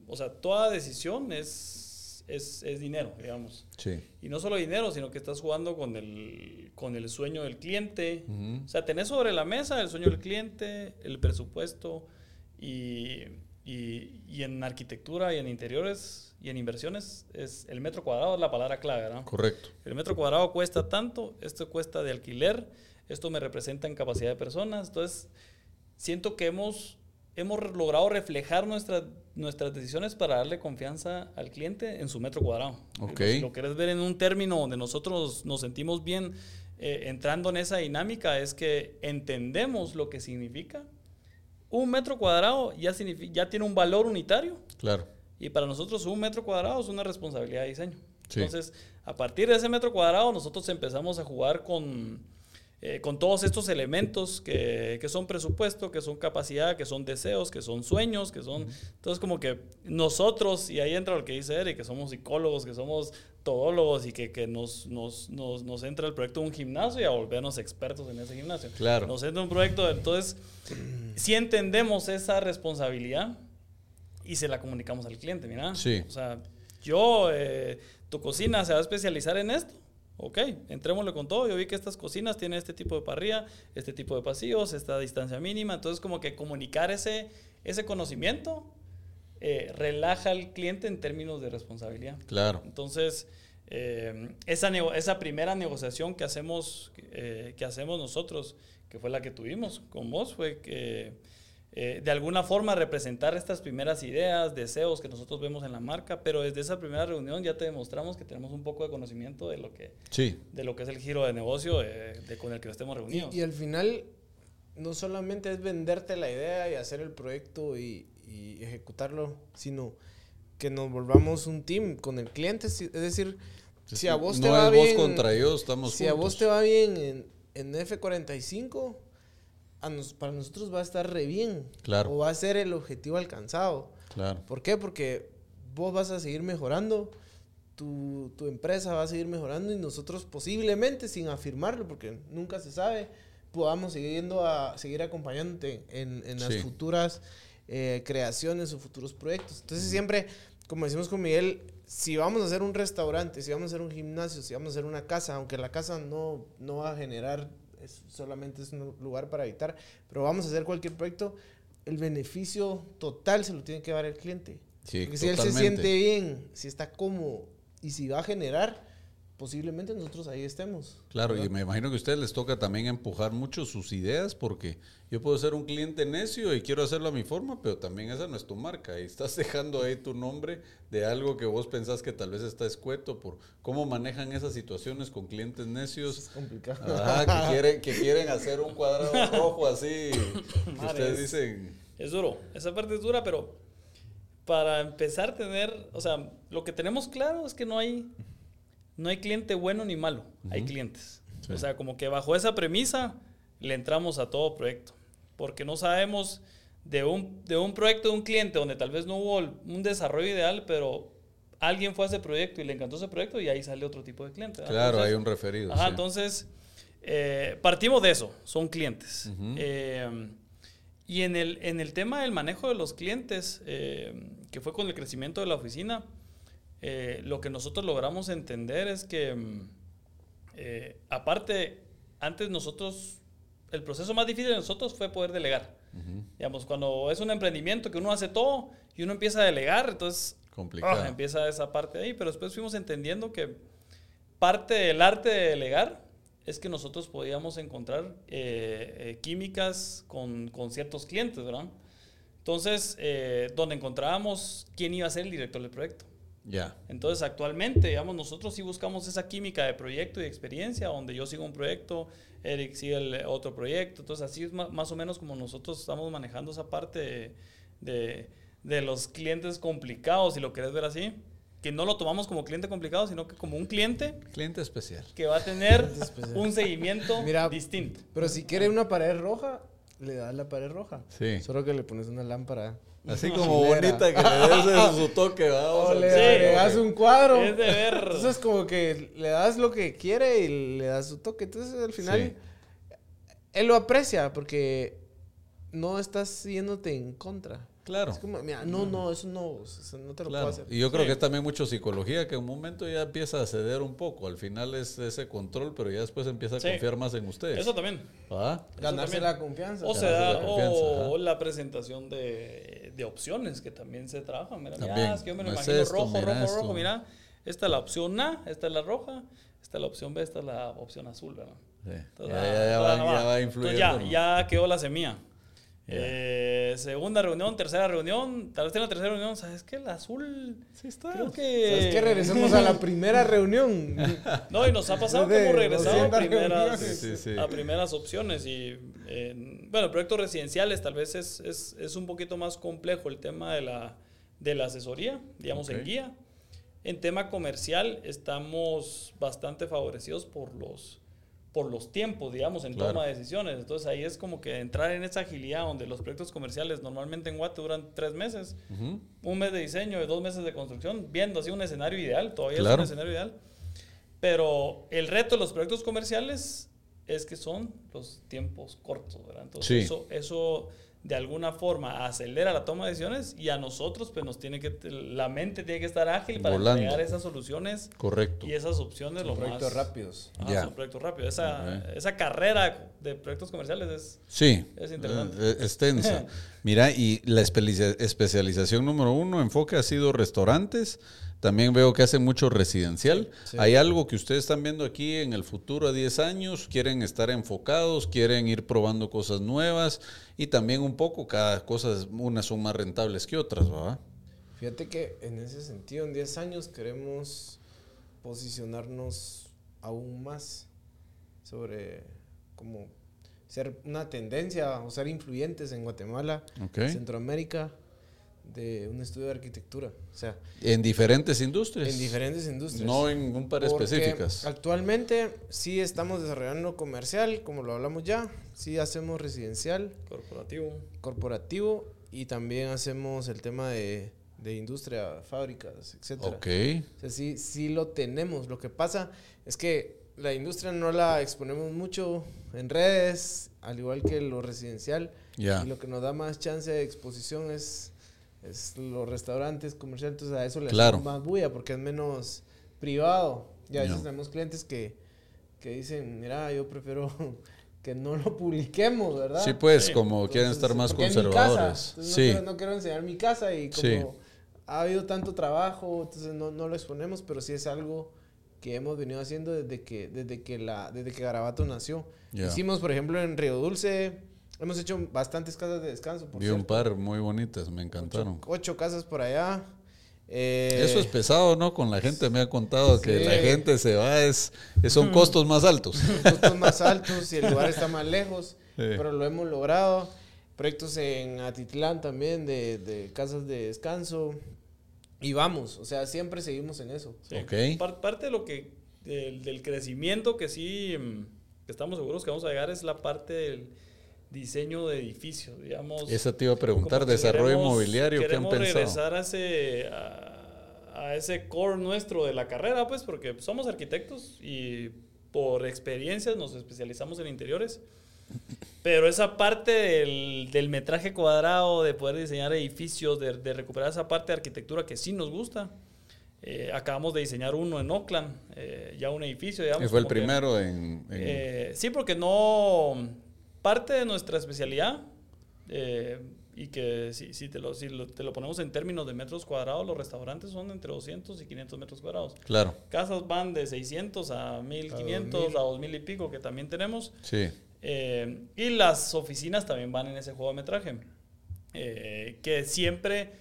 o sea, toda decisión es es, dinero, digamos. Sí. Y no solo dinero, sino que estás jugando con el, con el sueño del cliente. O sea, tenés sobre la mesa el sueño del cliente, el presupuesto y, y, y, en arquitectura y en interiores y en inversiones es el metro cuadrado es la palabra clave, ¿no? Correcto. El metro cuadrado cuesta tanto, esto cuesta de alquiler, esto me representa en capacidad de personas. Entonces, siento que hemos hemos logrado reflejar nuestras nuestras decisiones para darle confianza al cliente en su metro cuadrado. Okay. Si lo quieres ver en un término donde nosotros nos sentimos bien eh, entrando en esa dinámica, es que entendemos lo que significa. Un metro cuadrado ya, ya tiene un valor unitario. Claro. Y para nosotros un metro cuadrado es una responsabilidad de diseño. Entonces, a partir de ese metro cuadrado, nosotros empezamos a jugar con eh, con todos estos elementos que, que, son presupuesto, que son capacidad, que son deseos, que son sueños, que son... Entonces como que nosotros, y ahí entra lo que dice Eric, que somos psicólogos, que somos todólogos y que, que nos, nos, nos, nos, entra el proyecto de un gimnasio y a volvernos expertos en ese gimnasio. Claro. Nos entra un proyecto, entonces, si entendemos esa responsabilidad y se la comunicamos al cliente, mira. Sí. O sea, yo, eh, tu cocina se va a especializar en esto Ok, entrémosle con todo. Yo vi que estas cocinas tienen este tipo de parrilla, este tipo de pasillos, esta distancia mínima. Entonces, como que comunicar ese, ese conocimiento eh, relaja al cliente en términos de responsabilidad. Claro. Entonces, eh, esa, esa primera negociación que hacemos, eh, que hacemos nosotros, que fue la que tuvimos con vos, fue que eh, de alguna forma representar estas primeras ideas, deseos que nosotros vemos en la marca, pero desde esa primera reunión ya te demostramos que tenemos un poco de conocimiento de lo que, de lo que es el giro de negocio de, con el que estemos reunidos. Y, al final no solamente es venderte la idea y hacer el proyecto y, ejecutarlo, sino que nos volvamos un team con el cliente, es decir, si a vos te va bien... contra ellos, estamos Si a vos te va bien en, en F45 para nosotros va a estar re bien. Claro. O va a ser el objetivo alcanzado. Claro. ¿Por qué? Porque vos vas a seguir mejorando, tu, tu empresa va a seguir mejorando y nosotros posiblemente, sin afirmarlo, porque nunca se sabe, podamos seguir yendo a seguir acompañándote en, en las Sí. futuras eh, creaciones o futuros proyectos. Entonces siempre, como decimos con Miguel, si vamos a hacer un restaurante, si vamos a hacer un gimnasio, si vamos a hacer una casa, aunque la casa no, no va a generar, es- solamente es un lugar para habitar, pero vamos a hacer cualquier proyecto, el beneficio total se lo tiene que dar el cliente. Sí, Porque si él se siente bien, si está cómodo y si va a generar, posiblemente nosotros ahí estemos. Claro, y me imagino que a ustedes les toca también empujar mucho sus ideas porque yo puedo ser un cliente necio y quiero hacerlo a mi forma, pero también esa no es tu marca y estás <laughs> dejando ahí tu nombre de algo que vos pensás que tal vez está escueto por cómo manejan esas situaciones con clientes necios. Es complicado. Ah, que <laughs> quieren, que quieren hacer un cuadrado rojo así. <laughs> Madre, ustedes es- dicen, Es duro, esa parte es dura, pero para empezar a tener, o sea, lo que tenemos claro es que no hay, no hay cliente bueno ni malo, hay clientes. Sí. O sea, como que bajo esa premisa le entramos a todo proyecto, porque no sabemos de un, de un proyecto de un cliente donde tal vez no hubo un desarrollo ideal, pero alguien fue a ese proyecto y le encantó ese proyecto y ahí sale otro tipo de cliente. ¿verdad? claro, Entonces, hay un referido. Ajá, sí. entonces eh, partimos de eso, son clientes. Eh, y en el, en el tema del manejo de los clientes, eh, que fue con el crecimiento de la oficina, eh, lo que nosotros logramos entender es que, mm, eh, aparte, antes nosotros, el proceso más difícil de nosotros fue poder delegar. Ujú. Digamos, cuando es un emprendimiento que uno hace todo y uno empieza a delegar, entonces Complicado. Ah, empieza esa parte ahí, pero después fuimos entendiendo que parte del arte de delegar es que nosotros podíamos encontrar eh, eh, químicas con, con ciertos clientes, ¿verdad? Entonces, eh, donde encontrábamos quién iba a ser el director del proyecto. Ya. Entonces, actualmente, digamos, nosotros sí buscamos esa química de proyecto y de experiencia, donde yo sigo un proyecto, Eric sigue el otro proyecto. Entonces, así es más o menos como nosotros estamos manejando esa parte de, de- de los clientes complicados, si lo querés ver así. Que no lo tomamos como cliente complicado, sino que como un cliente Cliente especial. que va a tener un seguimiento Mira, distinto. Pero si quiere una pared roja, le das la pared roja. Sí. Solo que le pones una lámpara. Así <laughs> como chilera. bonita que le des <laughs> ese su toque, vamos. O le, Sí. le das un cuadro. Es de ver. Entonces como que le das lo que quiere y le das su toque. Entonces al final él lo aprecia porque no estás yéndote en contra. Claro. Es como, mira, no, no, eso no, eso no te lo Claro. puedo hacer. Y yo creo Sí. que es también mucho psicología, que en un momento ya empieza a ceder un poco. Al final es ese control, pero ya después empieza a Sí. confiar más en ustedes. Eso también. ¿Ah? Ganarse también. la confianza. O se da, la confianza, o la presentación de, de opciones que también se trabajan. Mira, mira, es que yo me lo No es imagino esto, rojo, mira rojo, esto. rojo. Mira, esta es la opción A, esta es la roja, esta es la opción B, esta es la opción azul. ¿verdad? Sí. Ya, Entonces, ya, ah, ya va, ya va. Entonces, ya, ya quedó la semilla. Eh, segunda reunión, tercera reunión, tal vez en la tercera reunión, ¿sabes qué? El azul, Sí está. creo que... ¿Sabes qué? Regresemos a la primera reunión. <laughs> No, y nos ha pasado que hemos regresado a 200 primeras, reuniones. Sí, sí, sí. a primeras opciones. Y eh, bueno, proyectos residenciales tal vez es, es, es un poquito más complejo el tema de la, de la asesoría, digamos, en guía. En tema comercial estamos bastante favorecidos por los, por los tiempos, digamos, en Claro. toma de decisiones. Entonces ahí es como que entrar en esa agilidad donde los proyectos comerciales normalmente en Guate duran tres meses Ujú. un mes de diseño, de dos meses de construcción, viendo así un escenario ideal, todavía Claro. es un escenario ideal. Pero el reto de los proyectos comerciales es que son los tiempos cortos, ¿verdad? Entonces Sí. eso, eso de alguna forma acelera la toma de decisiones y a nosotros pues nos tiene que, la mente tiene que estar ágil para Volando. entregar esas soluciones Correcto. y esas opciones lo Proyectos más... rápidos. Ya. son proyectos rápidos. Esa, esa carrera de proyectos comerciales es... Sí, Es interesante. eh, es tensa. <laughs> Mira, y la especialización número uno, enfoque ha sido restaurantes. También veo que hacen mucho residencial. Sí. ¿Hay algo que ustedes están viendo aquí en el futuro a 10 años? ¿Quieren estar enfocados? ¿Quieren ir probando cosas nuevas? Y también un poco, cada cosa, unas son más rentables que otras, ¿verdad? Fíjate que en ese sentido, en 10 años queremos posicionarnos aún más sobre como ser una tendencia o ser influyentes en Guatemala, Ok. Centroamérica, de un estudio de arquitectura. O sea, En diferentes industrias. en diferentes industrias. No en un par Porque específicas. Actualmente sí estamos desarrollando comercial, como lo hablamos ya. Sí hacemos residencial, Corporativo. corporativo y también hacemos el tema de de industria, fábricas, etcétera. Ok. O sea, sí, sí lo tenemos. Lo que pasa es que la industria no la exponemos mucho en redes, al igual que lo residencial. Ya. Y lo que nos da más chance de exposición es, es los restaurantes comerciales. Entonces a eso le Claro. más bulla porque es menos privado. Y a veces Ya. tenemos clientes que, que dicen, mira, yo prefiero <laughs> que no lo publiquemos, ¿verdad? Sí, pues, Sí. como quieren estar más porque es mi casa, conservadores. entonces Sí. No quiero, no quiero enseñar mi casa y como Sí. ha habido tanto trabajo, entonces no, no lo exponemos, pero sí es algo que hemos venido haciendo desde que, desde que, la, desde que Garabato nació. Ya. Hicimos, por ejemplo, en Río Dulce, hemos hecho bastantes casas de descanso. Por Vi un cierto. par muy bonitas, me encantaron. Ocho, ocho casas por allá. Eh, Eso es pesado, ¿no? Con la gente me ha contado que la gente se va, es, es- son costos más altos. <laughs> costos más altos y el lugar está más lejos, Sí. pero lo hemos logrado. Proyectos en Atitlán también de, de casas de descanso. Y vamos, o sea, siempre seguimos en eso. Sí. Ok. Par- parte de lo que del, del crecimiento que sí mm, que estamos seguros que vamos a llegar es la parte del diseño de edificios, digamos. Esa te iba a preguntar, desarrollo queremos- inmobiliario, ¿qué han queremos pensado? regresar a ese a, a ese core nuestro de la carrera, pues, porque somos arquitectos y por experiencias nos especializamos en interiores. Pero esa parte del, del metraje cuadrado, de poder diseñar edificios, de, de recuperar esa parte de arquitectura que sí nos gusta. eh, acabamos de diseñar uno en Oakland, eh, ya un edificio, digamos. Y fue el que- primero en... en- eh, sí, porque no. Parte de nuestra especialidad, eh, y que si, si, te, lo, si lo- te lo ponemos en términos de metros cuadrados, los restaurantes son entre 200 y 500 metros cuadrados. claro, Casas van de 600 a 1500 2000. a 2000 y pico, que también tenemos. sí. Eh, y las oficinas también van en ese juego de metraje. Eh, que siempre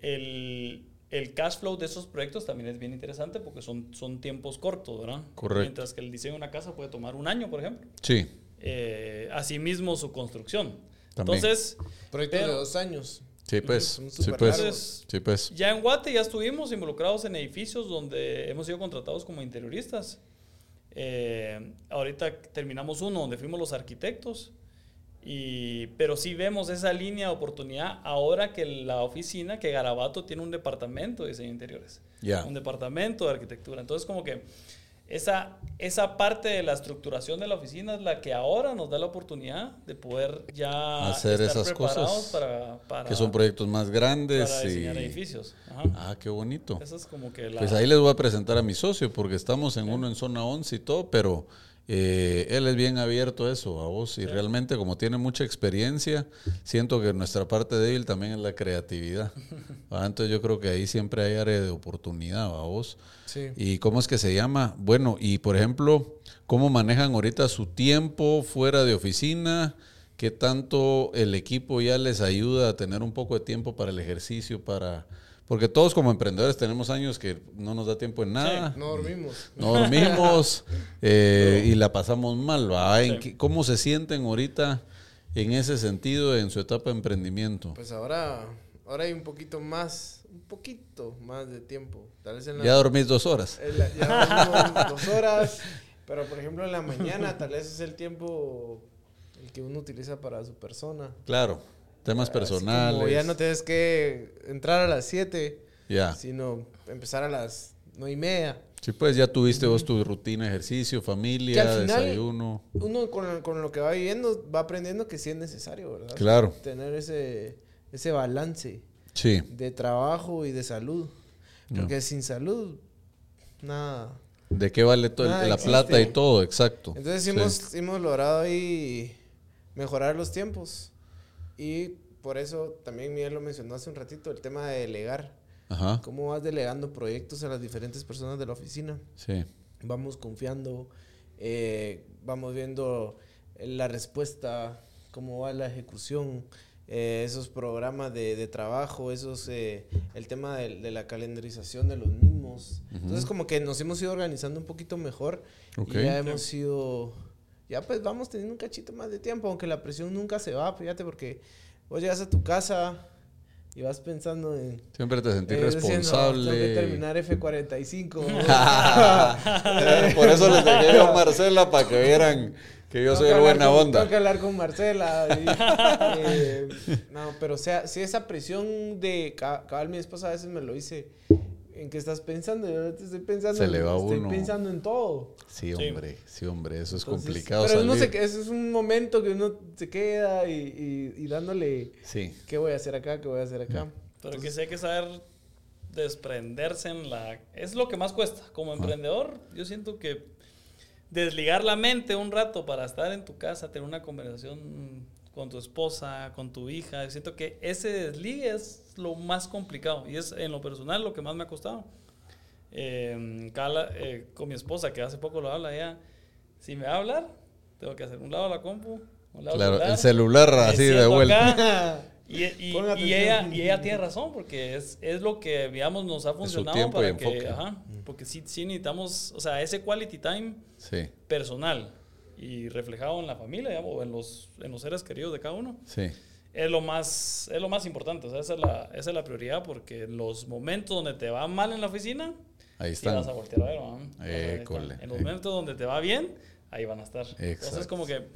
el, el cash flow de esos proyectos también es bien interesante porque son, son tiempos cortos, ¿verdad? Correcto. Mientras que el diseño de una casa puede tomar un año, por ejemplo. Sí, Eh, asimismo su construcción. También. Entonces, Proyectos Pero- de dos años. sí, pues, sí, pues, sí, pues. ya en Guate ya estuvimos involucrados en edificios donde hemos sido contratados como interioristas. Eh, ahorita terminamos uno donde fuimos los arquitectos, y, pero sí vemos esa línea de oportunidad ahora que la oficina, que Garabato tiene un departamento de diseño de interiores, Ya. un departamento de arquitectura. Entonces como que esa, esa parte de la estructuración de la oficina es la que ahora nos da la oportunidad de poder ya Hacer estar esas cosas para, para, Que son proyectos más grandes para y... diseñar edificios. Ajá. Ah, qué bonito. Esa es como que la... Pues ahí les voy a presentar a mi socio porque estamos en uno en zona 11 y todo, pero eh, él es bien abierto a eso, a vos, y realmente como tiene mucha experiencia, siento que nuestra parte débil también es la creatividad. ¿va? <laughs> Entonces yo creo que ahí siempre hay área de oportunidad, a vos. Sí. ¿Y cómo es que se llama? Bueno, y por ejemplo, ¿cómo manejan ahorita su tiempo fuera de oficina? ¿Qué tanto el equipo ya les ayuda a tener un poco de tiempo para el ejercicio, para... Porque todos como emprendedores tenemos años que no nos da tiempo en nada. No dormimos. No dormimos <laughs> eh, y la pasamos mal. ¿va? ¿En Sí. qué- ¿Cómo se sienten ahorita en ese sentido en su etapa de emprendimiento? Pues ahora, ahora hay un poquito más, un poquito más de tiempo. Tal vez en la, Ya dormís dos horas. en la- ya dormimos <laughs> dos horas, pero por ejemplo en la mañana tal vez es el tiempo el que uno utiliza para su persona. Claro, temas Así personales. Como ya no tienes que entrar a las 7, Ya. sino empezar a las 9 y media. Sí, pues ya tuviste vos tu rutina, ejercicio, Que familia, al final- desayuno. Uno con, con lo que va viviendo va aprendiendo que sí es necesario, ¿verdad? Claro. Tener ese, ese balance Sí, de trabajo y de salud. Porque sin salud, nada. de qué vale todo Nada la existe. plata y todo, exacto. Entonces Sí. hemos, hemos logrado ahí mejorar los tiempos. Y por eso también Miguel lo mencionó hace un ratito, el tema de delegar. Ajá, Cómo vas delegando proyectos a las diferentes personas de la oficina. sí, Vamos confiando, eh, vamos viendo la respuesta, cómo va la ejecución, eh, esos programas de, de trabajo, esos, eh, el tema de, de la calendarización de los mismos. Entonces como que nos hemos ido organizando un poquito mejor Ok. y ya hemos ido, ya pues vamos teniendo un cachito más de tiempo, aunque la presión nunca se va, fíjate, porque vos llegas a tu casa y vas pensando en... Siempre te sentís eh, responsable. tengo que terminar F45. <laughs> Por eso les dejé a <laughs> Marcela para que vieran Que yo Tengo soy el buena con- onda. Tengo que hablar con Marcela. y, <laughs> eh, no, pero o sea, si esa presión de ca- cabal, mi esposa a veces me lo dice. ¿En qué estás pensando? Yo ahorita estoy pensando, Se le va a estoy uno. pensando en todo. Sí, hombre, sí, hombre, eso es Entonces, complicado Pero uno salir. se, eso es un momento que uno se queda y, y- y dándole, Sí, ¿qué voy a hacer acá? ¿Qué voy a hacer acá? Pero que sí hay que saber desprenderse en la... Es lo que más cuesta. Como emprendedor, yo siento que desligar la mente un rato para estar en tu casa, tener una conversación con tu esposa, con tu hija, yo siento que ese desligue es lo más complicado y es en lo personal lo que más me ha costado. Eh, Carla, eh, con mi esposa, que hace poco lo habla, ella, si me va a hablar, tengo que hacer un lado la compu, un lado claro, celular, el celular así de vuelta. acá, <laughs> y, y- y ella, y ella tiene razón, porque es, es lo que, digamos, nos ha funcionado para que, ajá, porque sí, sí necesitamos, o sea, ese quality time Sí, personal y reflejado en la familia, digamos, o en los, en los seres queridos de cada uno, sí. es lo más, es lo más importante, o sea, esa es la, esa es la prioridad, porque los momentos donde te va mal en la oficina, Ahí sí vas están. a voltear a ver, ¿no? École, están. En los eh. momentos donde te va bien, ahí van a estar. Exacto. Entonces, como que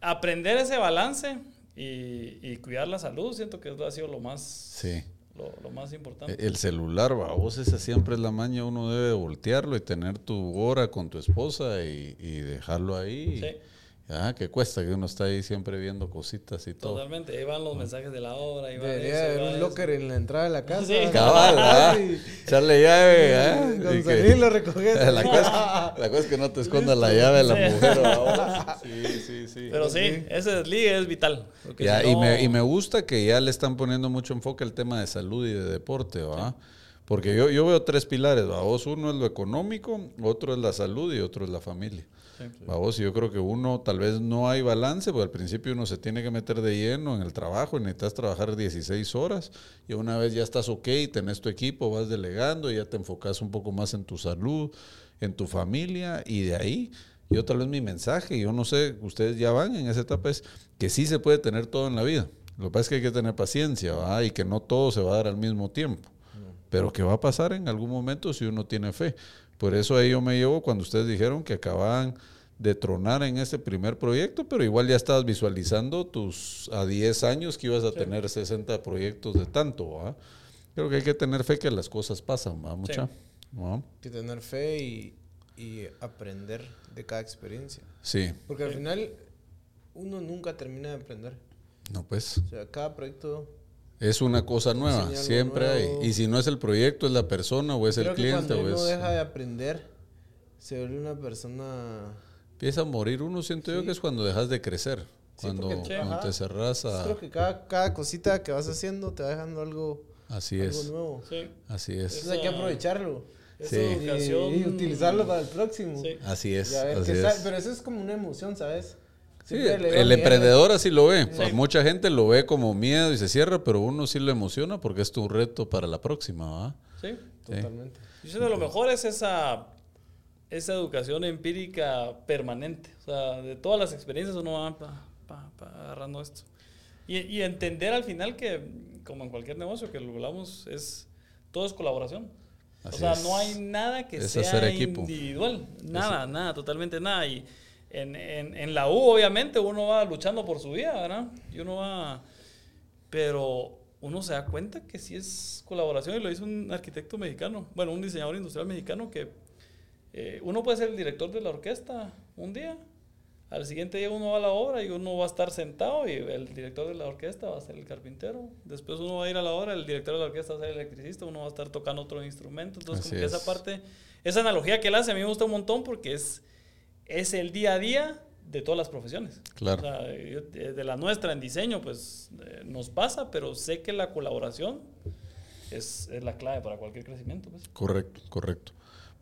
aprender ese balance y, y cuidar la salud, siento que ha sido lo más, Sí. Lo, lo más importante. El celular, va, vos esa siempre es la maña, uno debe voltearlo y tener tu hora con tu esposa y, y dejarlo ahí. Sí. Ah, que cuesta que uno está ahí siempre viendo cositas y todo. Totalmente, ahí van los mensajes de la obra, ahí Debería haber un eso. locker en la entrada de la casa. Sí. Cabal. <laughs> Sí. Echarle llave, ¿ah? Y que- Gonzalín lo <laughs> recoges. la, cosa, la cosa es que no te esconda la llave de la Sí. mujer. ¿va? <laughs> Sí, sí, sí. Pero sí, ese desligue es vital. porque Ya, si y, me, y me gusta que ya le están poniendo mucho enfoque al tema de salud y de deporte, ¿va? Porque yo, yo veo tres pilares, ¿va? Vos, uno es lo económico, otro es la salud y otro es la familia. Sí. Yo creo que uno tal vez no hay balance, porque al principio uno se tiene que meter de lleno en el trabajo y necesitas trabajar 16 horas y una vez ya estás ok, tenés tu equipo, vas delegando y ya te enfocas un poco más en tu salud, en tu familia y de ahí yo tal vez mi mensaje, yo no sé, ustedes ya van en esa etapa, es que sí se puede tener todo en la vida. Lo que pasa es que hay que tener paciencia y que no todo se va a dar al mismo tiempo. Pero que va a pasar en algún momento si uno tiene fe. Por eso ahí yo me llevo cuando ustedes dijeron que acababan de tronar en este primer proyecto, pero igual ya estabas visualizando tus a 10 años que ibas a tener 60 proyectos de tanto. ¿va? Creo que hay que tener fe que las cosas pasan, ¿va? Mucha. ¿Va? que tener fe y, y aprender de cada experiencia. Sí, Porque al final uno nunca termina de aprender. no pues. O sea, cada proyecto... Es una cosa nueva, siempre nuevo. hay. Y si no es el proyecto, es la persona o es creo el que cliente cuando o uno es... deja de aprender, se vuelve una persona... Empieza a morir uno, siento yo Sí. que es cuando dejas de crecer. Sí, Cuando, porque- cuando te cerras a... Creo que cada, cada cosita que vas haciendo te va dejando algo, Así algo es, nuevo. Sí. así es. Entonces hay que aprovecharlo. Sí. Y, y utilizarlo para el próximo. Sí. Así es, así es. Pero eso es como una emoción, ¿sabes? Sí, el Miguel, emprendedor así lo ve. Pues mucha gente lo ve como miedo y se cierra, pero uno sí lo emociona porque es tu reto para la próxima, ¿va? Sí. Totalmente. Yo siento que lo mejor es esa, esa educación empírica permanente. O sea, de todas las experiencias uno va pa- pa- pa agarrando esto. Y, y entender al final que, como en cualquier negocio que lo hablamos, es, todo es colaboración. Así o sea, es. no hay nada que Es sea individual. Nada, nada, totalmente nada. Y en, en, en la U, obviamente, uno va luchando por su vida, ¿verdad? Y uno va... Pero uno se da cuenta que sí es colaboración y lo hizo un arquitecto mexicano, bueno, un diseñador industrial mexicano que eh, uno puede ser el director de la orquesta un día, al siguiente día uno va a la obra y uno va a estar sentado y el director de la orquesta va a ser el carpintero, después uno va a ir a la obra, el director de la orquesta va a ser el electricista, uno va a estar tocando otro instrumento, entonces como que esa es. parte, esa analogía que él hace a mí me gusta un montón porque es, es el día a día de todas las profesiones. Claro. O sea, yo- de la nuestra en diseño, pues eh, nos pasa, pero sé que la colaboración es, es la clave para cualquier crecimiento. Pues. Correcto, correcto.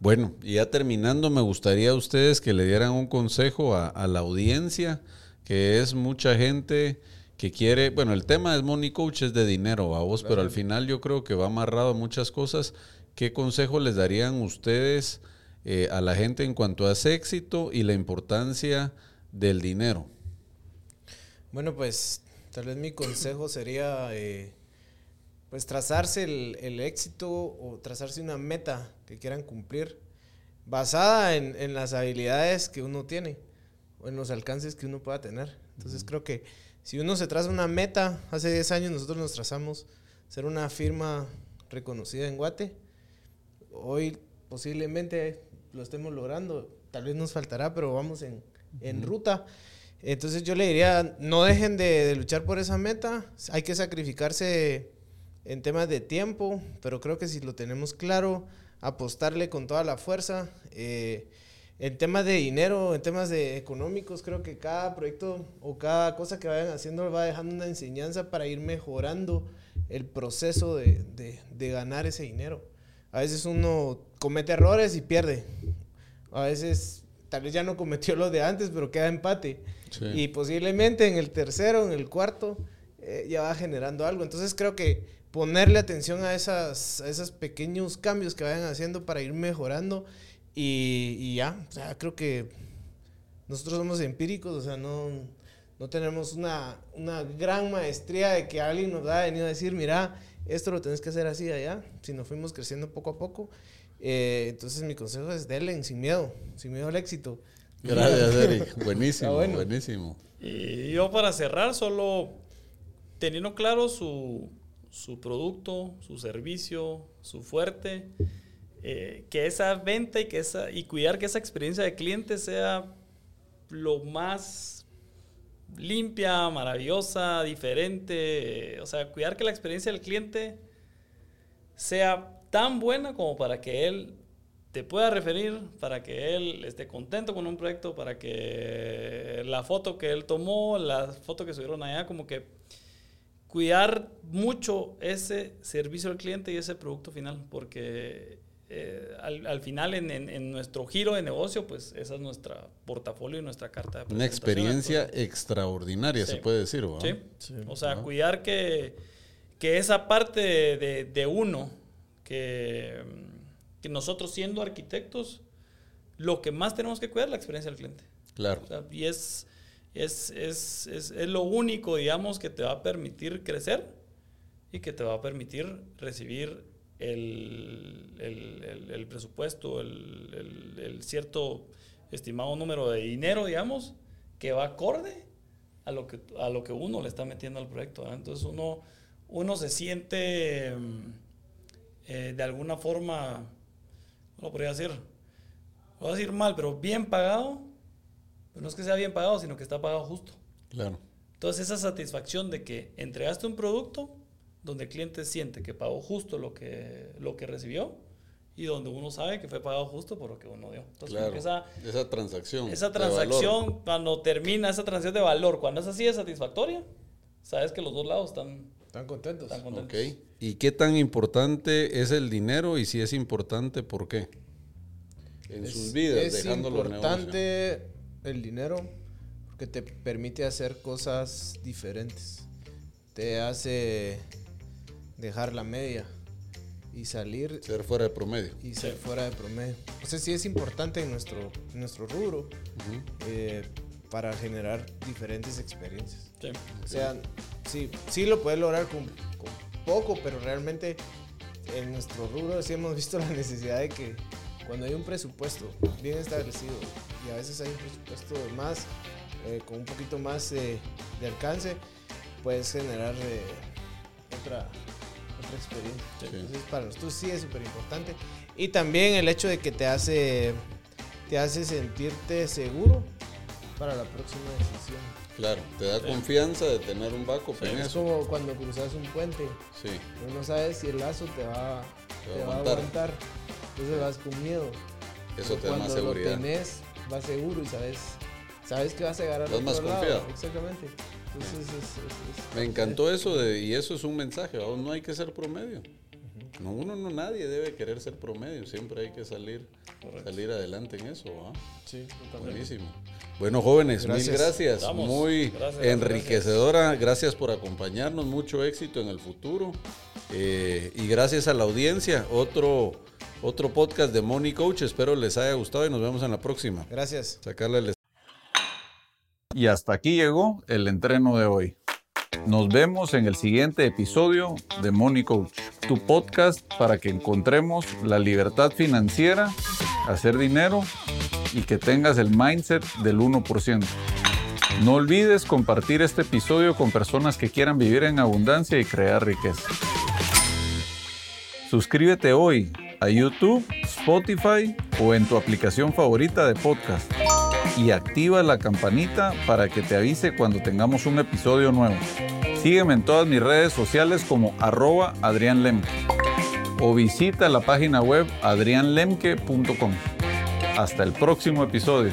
Bueno, y ya terminando, me gustaría a ustedes que le dieran un consejo a, a la audiencia, que es mucha gente que quiere, bueno, el tema de Money Coach es de dinero, a vos, pero al final yo creo que va amarrado a muchas cosas. ¿Qué consejo les darían ustedes eh, a la gente en cuanto a ese éxito y la importancia del dinero? Bueno, pues tal vez mi consejo sería eh, pues trazarse el, el éxito o trazarse una meta que quieran cumplir basada en, en las habilidades que uno tiene. en los alcances que uno pueda tener. Entonces creo que si uno se traza una meta, hace 10 años nosotros nos trazamos ser una firma reconocida en Guate. Hoy posiblemente lo estemos logrando, tal vez nos faltará, pero vamos en, en ruta. Entonces yo le diría, no dejen de, de, luchar por esa meta, hay que sacrificarse en temas de tiempo, pero creo que si lo tenemos claro, apostarle con toda la fuerza. Eh, en temas de dinero, en temas de económicos, creo que cada proyecto o cada cosa que vayan haciendo va dejando una enseñanza para ir mejorando el proceso de, de, de ganar ese dinero. A veces uno comete errores y pierde. A veces tal vez ya no cometió lo de antes, pero queda empate. Sí. Y posiblemente en el tercero, en el cuarto, eh, ya va generando algo. Entonces creo que ponerle atención a, esas, a esos pequeños cambios que vayan haciendo para ir mejorando y, y, ya, o sea, creo que nosotros somos empíricos, o sea, no, no tenemos una, una, gran maestría de que alguien nos ha venido a decir, mira, esto lo tenés que hacer así allá, sino fuimos creciendo poco a poco. Eh, entonces mi consejo es denle sin miedo, sin miedo al éxito. Gracias, <laughs> Eric. Buenísimo, bueno. buenísimo. Y yo para cerrar, solo teniendo claro su, su producto, su servicio, su fuerte, eh, que esa venta y, que esa, y cuidar que esa experiencia de cliente sea lo más limpia, maravillosa, diferente. O sea, cuidar que la experiencia del cliente sea tan buena como para que él te pueda referir, para que él esté contento con un proyecto, para que la foto que él tomó, la foto que subieron allá, como que cuidar mucho ese servicio al cliente y ese producto final, porque eh, al, al, final en, en, en, nuestro giro de negocio, pues esa es nuestra portafolio y nuestra carta de Una experiencia extraordinaria, sí. se puede decir, ¿verdad? Sí. sí. O sea, cuidar que, que, esa parte de, de uno, que, que, nosotros siendo arquitectos, lo que más tenemos que cuidar es la experiencia del cliente. Claro. O sea, y es, es, es, es, es lo único, digamos, que te va a permitir crecer y que te va a permitir recibir el, el, el, el presupuesto, el, cierto estimado número de dinero, digamos, que va acorde a lo que, a lo que uno le está metiendo al proyecto. ¿verdad? Entonces uno, uno se siente eh, de alguna forma, ¿cómo lo podría decir? Lo voy a decir mal, pero bien pagado, pero no es que sea bien pagado, sino que está pagado justo. Claro. Entonces esa satisfacción de que entregaste un producto donde el cliente siente que pagó justo lo que, lo que recibió y donde uno sabe que fue pagado justo por lo que uno dio. Entonces, claro, esa, esa transacción. Esa transacción, cuando termina esa transacción de valor, cuando es así de satisfactoria, sabes que los dos lados están, están contentos. Están contentos. Okay. ¿Y qué tan importante es el dinero y si es importante, por qué? En es, sus vidas, es dejando los negocios. importante el dinero porque te permite hacer cosas diferentes. Te hace dejar la media y salir. Ser fuera de promedio. Y ser sí. fuera de promedio. O sea, sí es importante en nuestro, en nuestro rubro uh -huh. eh, para generar diferentes experiencias. Sí. O sea, sí, sí lo puedes lograr con, con, poco, pero realmente en nuestro rubro sí hemos <laughs> visto la necesidad de que cuando hay un presupuesto bien establecido y a veces hay un presupuesto de más, eh, con un poquito más eh, de alcance, puedes generar eh, otra, otra experiencia. Sí. Entonces, para nosotros sí es súper importante. Y también el hecho de que te hace, te hace sentirte seguro para la próxima decisión. Claro, te da sí. confianza de tener un backup sí, en es eso. como cuando cruzas un puente. Sí. No sabes si el lazo te va, te, te va a aguantar. Entonces vas con miedo. Eso te da más seguridad. Cuando lo tenés, vas seguro y sabes, sabes que vas a llegar al otro más lado. confiado. Exactamente. Entonces, es, es, es, Me encantó eso de, y eso es un mensaje, no hay que ser promedio. No, uno no, nadie debe querer ser promedio, siempre hay que salir, salir adelante en eso. ¿ah? Sí, Buenísimo. Bueno, jóvenes, gracias. mil gracias. Vamos. Muy gracias, enriquecedora. Gracias. gracias. por acompañarnos. Mucho éxito en el futuro. Eh, y gracias a la audiencia. Otro, otro podcast de Money Coach. Espero les haya gustado y nos vemos en la próxima. Gracias. Sacarle el... Y hasta aquí llegó el entreno de hoy. Nos vemos en el siguiente episodio de Money Coach, tu podcast para que encontremos la libertad financiera, hacer dinero y que tengas el mindset del 1%. No olvides compartir este episodio con personas que quieran vivir en abundancia y crear riqueza. Suscríbete hoy a YouTube, Spotify o en tu aplicación favorita de podcast y activa la campanita para que te avise cuando tengamos un episodio nuevo. Sígueme en todas mis redes sociales como arroba Adrián Lemke o visita la página web adrianlemke.com. Hasta el próximo episodio.